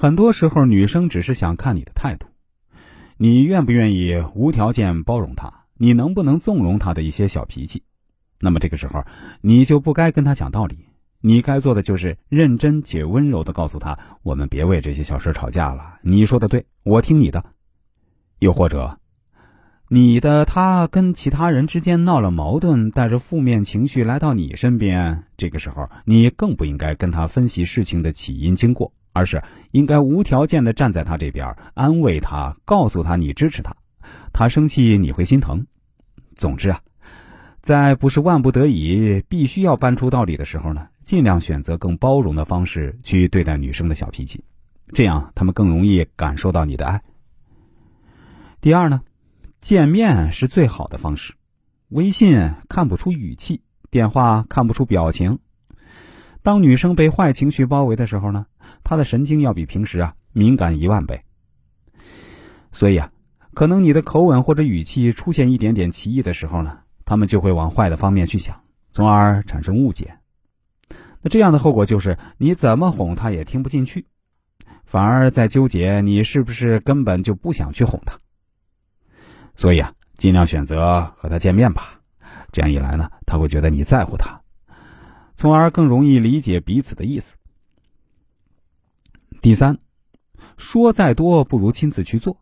很多时候，女生只是想看你的态度，你愿不愿意无条件包容她？你能不能纵容她的一些小脾气？那么这个时候，你就不该跟她讲道理，你该做的就是认真且温柔的告诉她：我们别为这些小事吵架了。你说的对，我听你的。又或者，你的他跟其他人之间闹了矛盾，带着负面情绪来到你身边，这个时候你更不应该跟他分析事情的起因经过，而是应该无条件的站在他这边，安慰他，告诉他你支持他。他生气你会心疼。总之啊，在不是万不得已必须要搬出道理的时候呢，尽量选择更包容的方式去对待女生的小脾气，这样他们更容易感受到你的爱。第二呢，见面是最好的方式。微信看不出语气，电话看不出表情。当女生被坏情绪包围的时候呢，她的神经要比平时啊敏感一万倍。所以啊，可能你的口吻或者语气出现一点点歧义的时候呢，他们就会往坏的方面去想，从而产生误解。那这样的后果就是，你怎么哄她也听不进去，反而在纠结你是不是根本就不想去哄她。所以啊，尽量选择和他见面吧，这样一来呢，他会觉得你在乎他，从而更容易理解彼此的意思。第三，说再多不如亲自去做。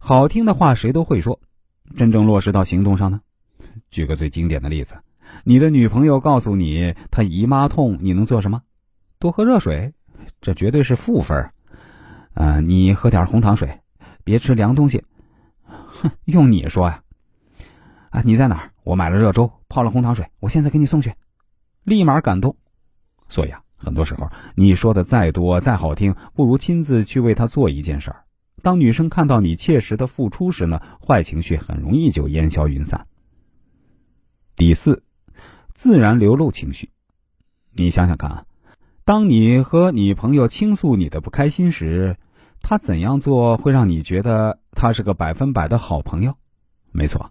好听的话谁都会说，真正落实到行动上呢？举个最经典的例子，你的女朋友告诉你她姨妈痛，你能做什么？多喝热水，这绝对是负分。呃，你喝点红糖水，别吃凉东西。哼，用你说呀？啊，你在哪儿？我买了热粥，泡了红糖水，我现在给你送去，立马感动。所以啊，很多时候你说的再多再好听，不如亲自去为他做一件事儿。当女生看到你切实的付出时呢，坏情绪很容易就烟消云散。第四，自然流露情绪。你想想看啊，当你和你朋友倾诉你的不开心时。他怎样做会让你觉得他是个百分百的好朋友？没错，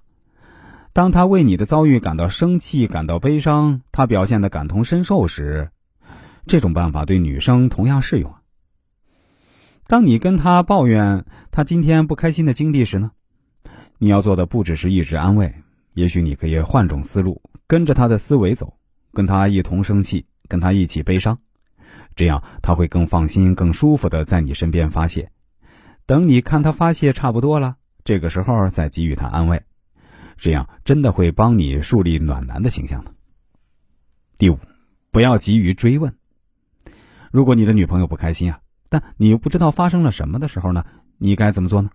当他为你的遭遇感到生气、感到悲伤，他表现的感同身受时，这种办法对女生同样适用。当你跟他抱怨他今天不开心的经历时呢，你要做的不只是一直安慰，也许你可以换种思路，跟着他的思维走，跟他一同生气，跟他一起悲伤。这样他会更放心、更舒服的在你身边发泄。等你看他发泄差不多了，这个时候再给予他安慰，这样真的会帮你树立暖男的形象的。第五，不要急于追问。如果你的女朋友不开心啊，但你又不知道发生了什么的时候呢，你该怎么做呢？